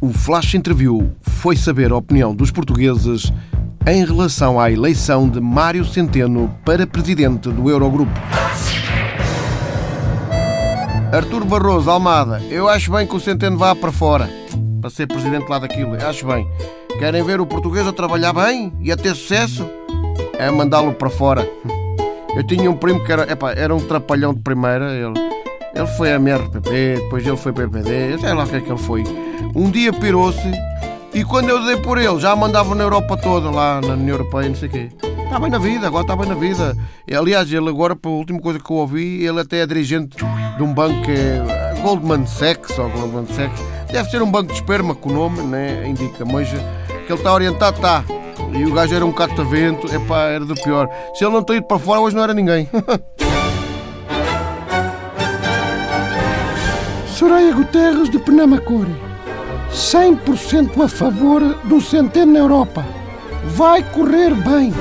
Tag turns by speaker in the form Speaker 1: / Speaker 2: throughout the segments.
Speaker 1: O Flash Interview foi saber a opinião dos portugueses em relação à eleição de Mário Centeno para presidente do Eurogrupo. Artur Barroso Almada, eu acho bem que o Centeno vá para fora para ser presidente lá daquilo, acho bem. Querem ver o português a trabalhar bem e a ter sucesso? É mandá-lo para fora. Eu tinha um primo que era, epá, era um trapalhão de primeira, ele, ele foi MRPP, depois ele foi PPD, sei lá o que é que ele foi. Um dia pirou-se e quando eu dei por ele, já mandava na Europa toda, lá na União Europeia, não sei o quê. Está bem na vida, agora está bem na vida. E, aliás, ele agora, pela última coisa que eu ouvi, ele até é dirigente de um banco que é Goldman Sachs ou Goldman Sachs. Deve ser um banco de esperma com o nome, né? indica, mas que ele está orientado, está. E o gajo era um catavento, epá, era do pior. Se ele não tem ido para fora, hoje não era ninguém.
Speaker 2: Soraya Guterres de Penamacor. 100% a favor do Centeno na Europa. Vai correr bem.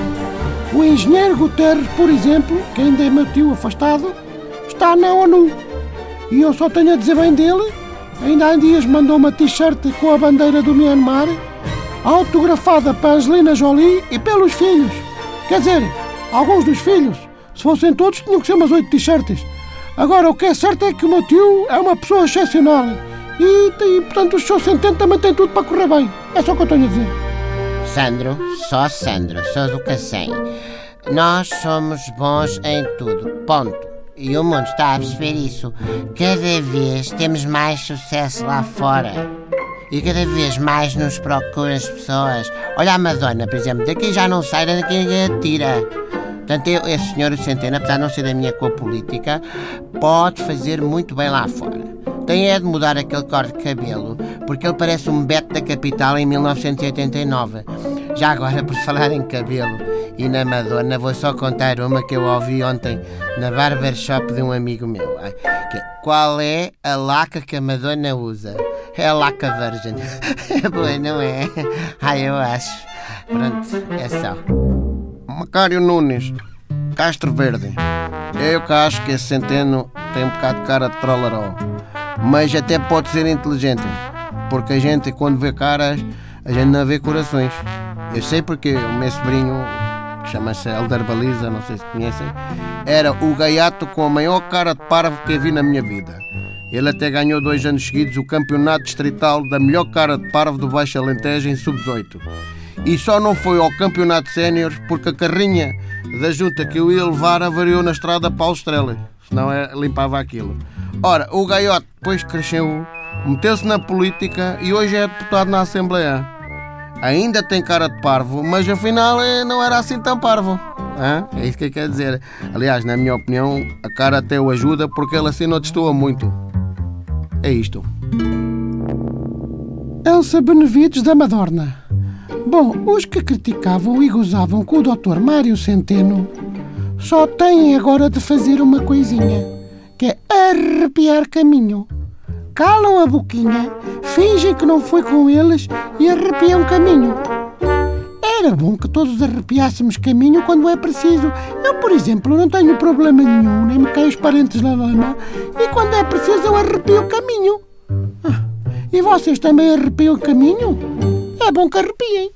Speaker 2: O engenheiro Guterres, por exemplo, que ainda é meu tio afastado, está na ONU. E eu só tenho a dizer bem dele. Ainda há dias mandou uma t-shirt com a bandeira do Myanmar, autografada para Angelina Jolie e pelos filhos. Quer dizer, alguns dos filhos. Se fossem todos, tinham que ser umas oito t-shirts. Agora, o que é certo é que o meu tio é uma pessoa excepcional. E, e portanto, o Sr. Centeno também tem tudo para correr bem. É só o que eu tenho a dizer.
Speaker 3: Sandro, só Sandro, sou do Cacém. Nós somos bons em tudo, ponto. E o mundo está a perceber isso. Cada vez temos mais sucesso lá fora. E cada vez mais nos procuram as pessoas. Olha a Madonna, por exemplo, daqui já não sai, daqui atira. Portanto, eu, esse senhor Centeno, apesar de não ser da minha cor política, pode fazer muito bem lá fora. Tem é de mudar aquele corte de cabelo, porque ele parece um Beto da capital em 1989. Já agora, por falar em cabelo e na Madonna, vou só contar uma que eu ouvi ontem na barbershop de um amigo meu. É, qual é a laca que a Madonna usa? É a laca virgem. É boa, não é? Ah, eu acho. Pronto, é só.
Speaker 1: Macário Nunes, Castro Verde. Eu que acho que esse centeno tem um bocado de cara de trollaró mas até pode ser inteligente, porque a gente, quando vê caras, a gente não vê corações. Eu sei porque o meu sobrinho, que chama-se Elder Baliza, não sei se conhecem, era o gaiato com a maior cara de parvo que eu vi na minha vida. Ele até ganhou dois anos seguidos o campeonato distrital da melhor cara de parvo do Baixo Alentejo em sub-18. E só não foi ao campeonato sénior porque a carrinha da junta que eu ia levar avariou na estrada Paulo Estrelas. Senão é, limpava aquilo. Ora, o gaiote depois cresceu, meteu-se na política e hoje é deputado na Assembleia. Ainda tem cara de parvo, mas afinal eh, não era assim tão parvo. É isso que quer dizer. Aliás, na minha opinião, a cara até o ajuda porque ele assim não destoa muito. É isto.
Speaker 2: Elsa Benevides da Madorna. Bom, os que criticavam e gozavam com o Dr. Mário Centeno só têm agora de fazer uma coisinha que é arrepiar caminho. Calam a boquinha, fingem que não foi com eles e arrepiam caminho. Era bom que todos arrepiássemos caminho quando é preciso. Eu, por exemplo, não tenho problema nenhum, nem me caem os parentes na lama, e quando é preciso eu arrepio caminho. Ah, e vocês também arrepiam caminho? Bom que arrepiem.